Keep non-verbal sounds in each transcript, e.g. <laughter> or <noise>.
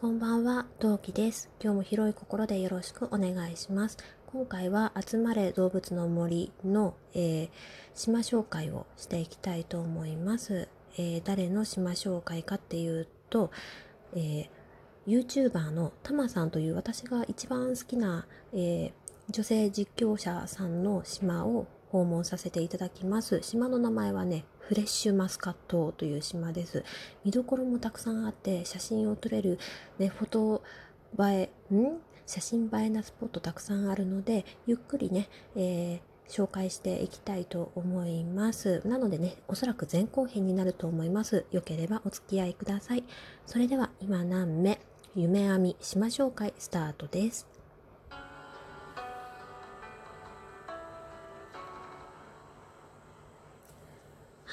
こんばんは、トウキです。今日も広い心でよろしくお願いします。今回は集まれ動物の森の、えー、島紹介をしていきたいと思います。えー、誰の島紹介かっていうと、えー、YouTuber のタマさんという私が一番好きな、え女性実況者さんの島を訪問させていただきます。島の名前はね、フレッシュマスカットという島です。見どころもたくさんあって、写真を撮れる、ね、フォト映え、ん？写真映えなスポットたくさんあるので、ゆっくりね、えー、紹介していきたいと思います。なのでね、おそらく前後編になると思います。よければお付き合いください。それでは今何目、夢編み島紹介スタートです。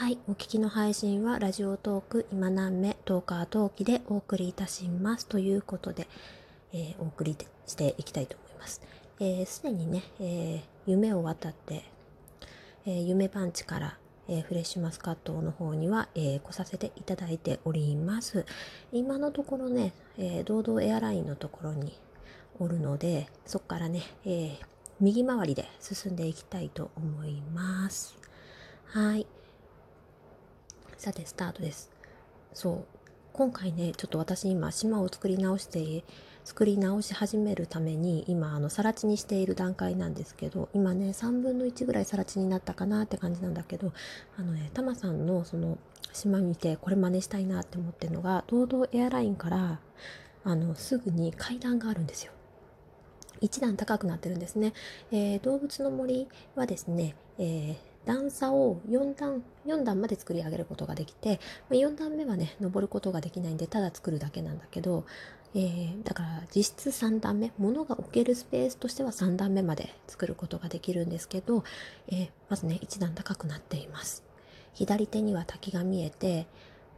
はい、お聞きの配信はラジオトーク今何目トーカートーキでお送りいたしますということで、えー、お送りしていきたいと思います。す、えー、で、にね、えー、夢を渡って、え夢パンチから、えフレッシュマスカットの方には、え来させていただいております。今のところね、え堂々エアラインのところにおるので、そこからね、え右回りで進んでいきたいと思います。はい。さてスタートです。そう。今回ねちょっと私今島を作り直して作り直し始めるために今あの更地にしている段階なんですけど今ね3分の1ぐらい更地になったかなって感じなんだけどあのねタマさんのその島見てこれ真似したいなって思ってるのが堂々エアラインからあのすぐに階段があるんですよ。一段高くなってるんですね、えー、動物の森はですね、えー段差を4段、4段まで作り上げることができて、4段目はね、登ることができないんで、ただ作るだけなんだけど、えー、だから実質3段目、物が置けるスペースとしては3段目まで作ることができるんですけど、えー、まずね、1段高くなっています。左手には滝が見えて、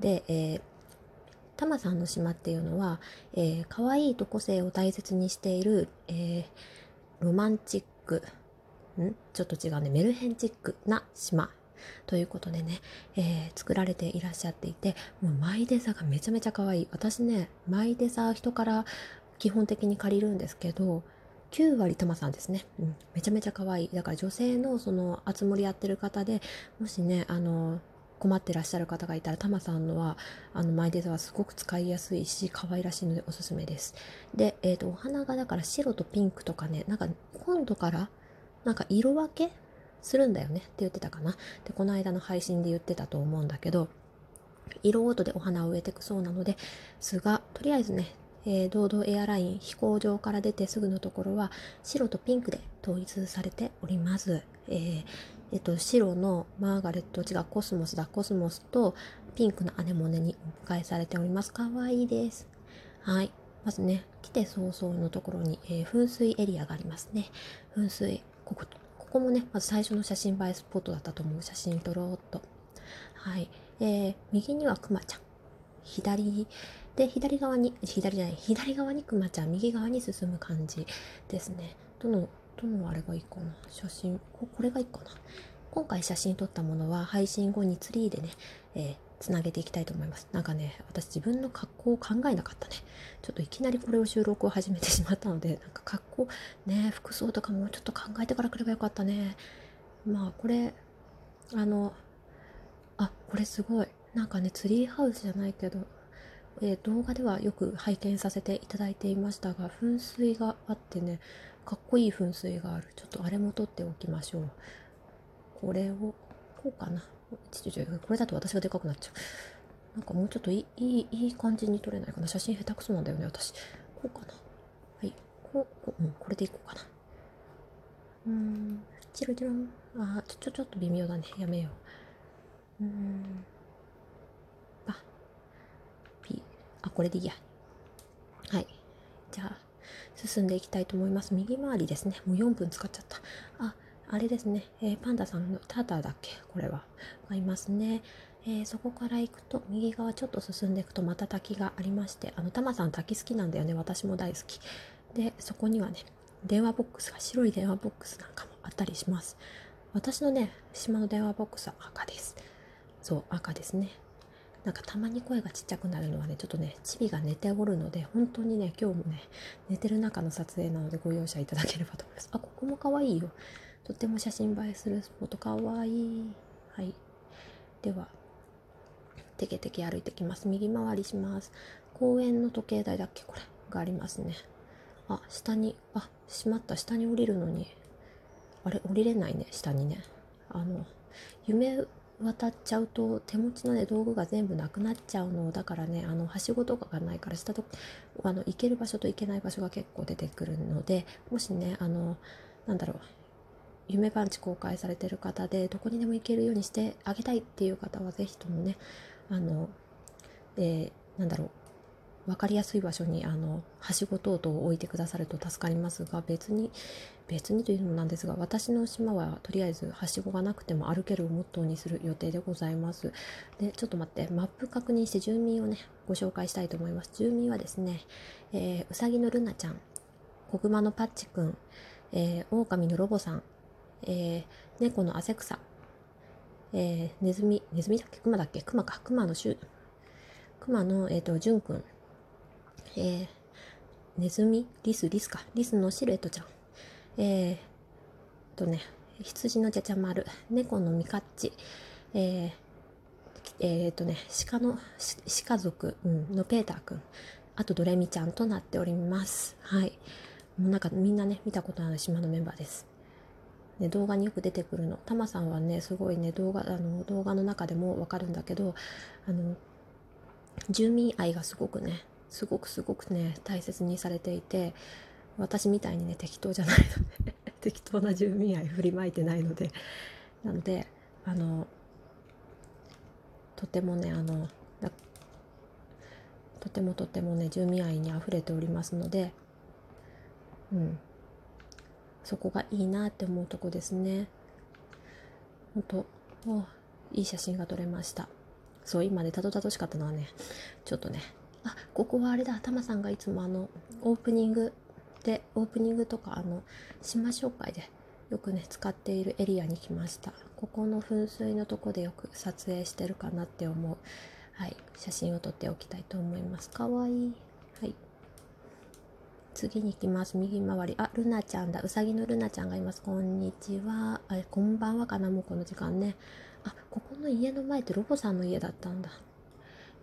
で、えー、タマさんの島っていうのは、えー、可愛いと個性を大切にしている、えー、ロマンチック、ん？ちょっと違うね、メルヘンチックな島ということでね、えー、作られていらっしゃっていて、もうマイデザがめちゃめちゃ可愛い。私ね、マイデザ人から基本的に借りるんですけど、9割タマさんですね。うん、めちゃめちゃ可愛い。だから女性のその、あつ森やってる方で、もしね、あの、困ってらっしゃる方がいたら、タマさんのは、あの、マイデザはすごく使いやすいし、可愛らしいのでおすすめです。で、えっ、ー、と、お花がだから白とピンクとかね、なんか今度から、なんか色分けするんだよねって言ってたかな。で、この間の配信で言ってたと思うんだけど、色ごとでお花を植えていくそうなのですが、とりあえずね、えー、ドードーエアライン飛行場から出てすぐのところは白とピンクで統一されております。えー、えっと、白のマーガレット、違う、コスモスだ、コスモスとピンクのアネモネにお迎えされております。かわいいです。はい。まずね、来て早々のところに、えー、噴水エリアがありますね。噴水。ここ、ここもね、まず最初の写真映えスポットだったと思う。写真撮ろうっと。はい。えー、右にはくまちゃん。左で、左側に、左じゃない、左側にくまちゃん、右側に進む感じですね。どの、どのあれがいいかな？写真こ、これがいいかな？今回写真撮ったものは配信後にツリーでね、えー、つなげていきたいと思います。なんかね、私自分の格好を考えなかったね。ちょっといきなりこれを収録を始めてしまったので、なんか格好、ね、服装とかもうちょっと考えてから来ればよかったね。まあこれ、あの、あ、これすごい。なんかね、ツリーハウスじゃないけど、えー、動画ではよく拝見させていただいていましたが、噴水があってね、かっこいい噴水がある。ちょっとあれも撮っておきましょう。これを、こうかな。ちょちょこれだと私がでかくなっちゃう。なんかもうちょっといい、いい、いい感じに撮れないかな。写真下手くそなんだよね、私。こうかな。はい。こう、こううん、これでいこうかな。うーん、チロチロン。あ、ちょ、ちょ、ちょっと微妙だね。やめよう。うーん。あ、P。あ、これでいいや。はい。じゃあ、進んでいきたいと思います。右回りですね。もう4分使っちゃった。あ、あれですね、えー、パンダさんのターターだっけ？これは。がいますね。えー、そこから行くと、右側ちょっと進んでいくとまた滝がありまして、あの、タマさん滝好きなんだよね。私も大好き。で、そこにはね、電話ボックスが、白い電話ボックスなんかもあったりします。私のね、島の電話ボックスは赤です。そう、赤ですね。なんかたまに声がちっちゃくなるのはねちょっとねチビが寝ておるので本当にね今日もね寝てる中の撮影なのでご容赦いただければと思いますあここも可愛いよとっても写真映えするスポット可愛い。はい。ではテケテケ歩いてきます。右回りします。公園の時計台だっけ？これがありますね。あ下にあしまった。下に降りるのに。あれ？降りれないね。下にね。あの夢渡っちゃうと手持ちのね道具が全部なくなっちゃうのだからね。あのはしごとかがないから下とあの行ける場所と行けない場所が結構出てくるのでもしねあのなんだろう。夢パンチ公開されてる方でどこにでも行けるようにしてあげたいっていう方は是非ともねあの、えー、なんだろう分かりやすい場所にあのはしご等々を置いてくださると助かりますが別に別にというのもなんですが私の島はとりあえずはしごがなくても歩けるをモットーにする予定でございます。でちょっと待ってマップ確認して住民をねご紹介したいと思います。住民はですね、えー、うさぎのルナちゃん子熊のパッチくん、えー、狼のロボさん、えー、猫の汗草、えー、ネズミネズミだっけ？クマだっけ？クマか。クマのシュクマの、えーと、ジュンくん。えー、ネズミ？リス、リスか。リスのシルエットちゃん。えー、とね、羊のちゃちゃ丸、猫のミカッチ、えー、えー、とね、鹿の、鹿族、うん、のペーターくん、あとドレミちゃんとなっております。はい。もうなんかみんなね、見たことある島のメンバーです。ね、動画によく出てくるの。タマさんはね、すごいね、動画、あの、動画の中でもわかるんだけど、あの、住民愛がすごくね、すごくすごくね大切にされていて私みたいにね適当じゃないので <laughs> 適当な住民愛振りまいてないのでなのであのとてもねあのとてもとてもね住民愛にあふれておりますのでうんそこがいいなって思うとこですね。本当いい写真が撮れました。そう今ねたどたどしかったのはねちょっとねあここはあれだタマさんがいつもあのオープニングでオープニングとかあの島紹介でよくね使っているエリアに来ました。ここの噴水のとこでよく撮影してるかなって思うはい写真を撮っておきたいと思います。かわいい。次に行きます。右回り。あルナちゃんだ。うさぎのルナちゃんがいます。こんにちは。あこんばんはかな。もうこの時間ね。あここの家の前ってロボさんの家だったんだ。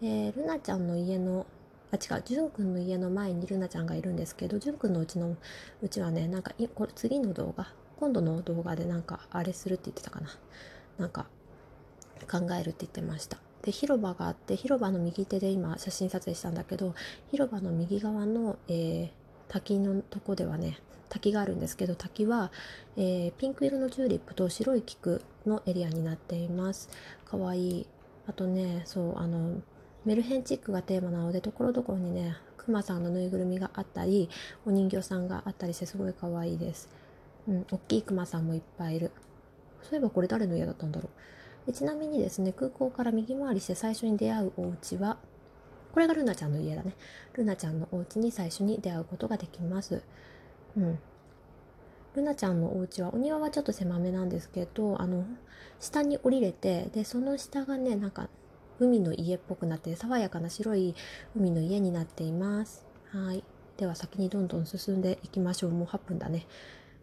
えー、ルナちゃんの家のあ違う、じゅんくんの家の前にルナちゃんがいるんですけど、じゅんくんのうちのうちはね、なんかいこれ次の動画、今度の動画でなんかあれするって言ってたかな。なんか考えるって言ってました。で、広場があって、広場の右手で今写真撮影したんだけど、広場の右側の、えー、滝のとこではね、滝があるんですけど、滝は、えー、ピンク色のチューリップと白い菊のエリアになっています。かわいい。あとね、そう、あの、メルヘンチックがテーマなのでところどころにねクマさんのぬいぐるみがあったりお人形さんがあったりしてすごい可愛いいです、うん、大きいクマさんもいっぱいいるそういえばこれ誰の家だったんだろうちなみにですね空港から右回りして最初に出会うお家はこれがルナちゃんの家だね。ルナちゃんのお家に最初に出会うことができます。うん。ルナちゃんのお家はお庭はちょっと狭めなんですけどあの下に降りれてでその下がねなんか海の家っぽくなって爽やかな白い海の家になっています。はい。では先にどんどん進んでいきましょう。もう8分だね。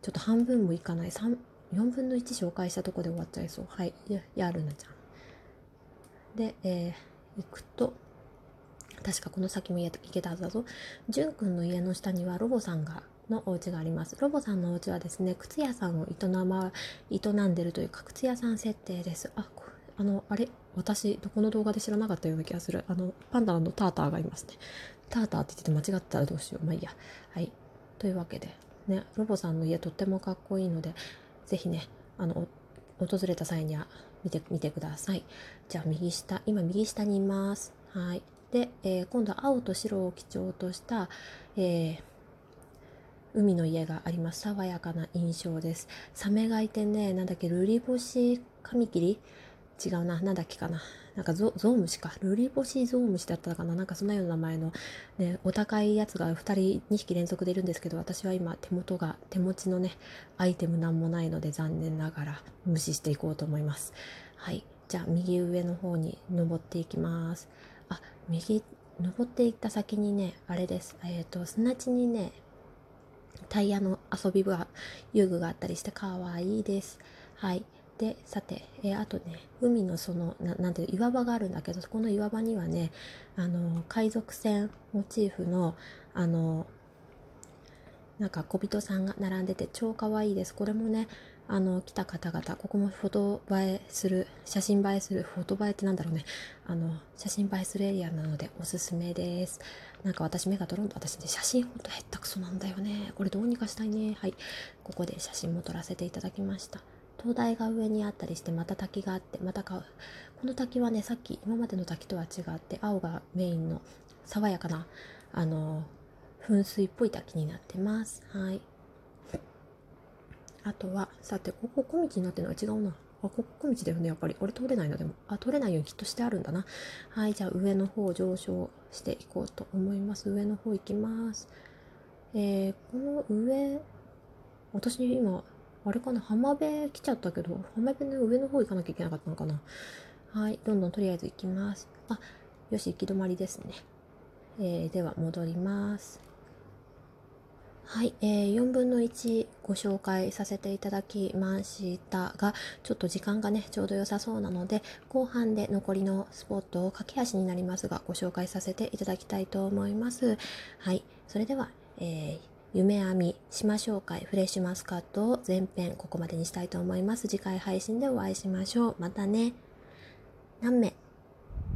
ちょっと半分もいかない。3 4分の1紹介したとこで終わっちゃいそう。はい。やるなちゃん。で、えー、行くと確かこの先も行けたはずだぞ。じゅんくんの家の下にはロボさんがのお家があります。ロボさんのお家はですね靴屋さんを営,、ま、営んでるというか靴屋さん設定です。ああのあれ？私どこの動画で知らなかったような気がする。あのパンダのターターがいますね。ターターって言ってて間違ったらどうしよう。まあいいや。はい。というわけでねロボさんの家とってもかっこいいので是非ねあの訪れた際には見てみてください。じゃあ右下今右下にいます。はい。で、えー、今度は青と白を基調とした、えー、海の家があります爽やかな印象ですサメがいてねなんだっけルリボシカミキリ？違うな、なんだっけかな。なんかゾゾウムシか。ルリボシゾウムシだったかな。なんかそんなような名前の、ね、お高いやつが2人、2匹連続でいるんですけど、私は今手元が、手持ちのね、アイテムなんもないので残念ながら無視していこうと思います。はい。じゃあ右上の方に登っていきますあ右登っていった先にねあれです。えっ、ー、と砂地にねタイヤの遊び場遊具があったりしてかわいいです。はい。でさて、えー、あとね海のそのななんていう岩場があるんだけどそこの岩場にはねあの海賊船モチーフのあのなんか小人さんが並んでて超かわいいです。これもねあの来た方々ここもフォト映えする写真映えするフォト映えってなんだろうね。あの写真映えするエリアなのでおすすめです。なんか私目がドロンと私ね写真ほんとへったくそなんだよね。これどうにかしたいね。はい。ここで写真も撮らせていただきました。灯台が上にあったりしてまた滝があってまたかこの滝はねさっき今までの滝とは違って青がメインの爽やかなあの噴水っぽい滝になってます。はい。あとはさてここ小道になってるのは違うなあここ小道だよねやっぱり俺通れないのでもあ通れないようにきっとしてあるんだなはいじゃあ上の方上昇していこうと思います上の方行きますえー、この上私今あれかな浜辺来ちゃったけど、浜辺の上の方行かなきゃいけなかったのかな。はい、どんどんとりあえず行きます。あ、よし、行き止まりですね。えー、では戻ります。はい、えー、4分の1ご紹介させていただきましたが、ちょっと時間がね、ちょうど良さそうなので、後半で残りのスポットを駆け足になりますが、ご紹介させていただきたいと思います。はい、それでは、えー夢編み島紹介フレッシュマスカットを前編ここまでにしたいと思います。次回配信でお会いしましょう。またね。何名？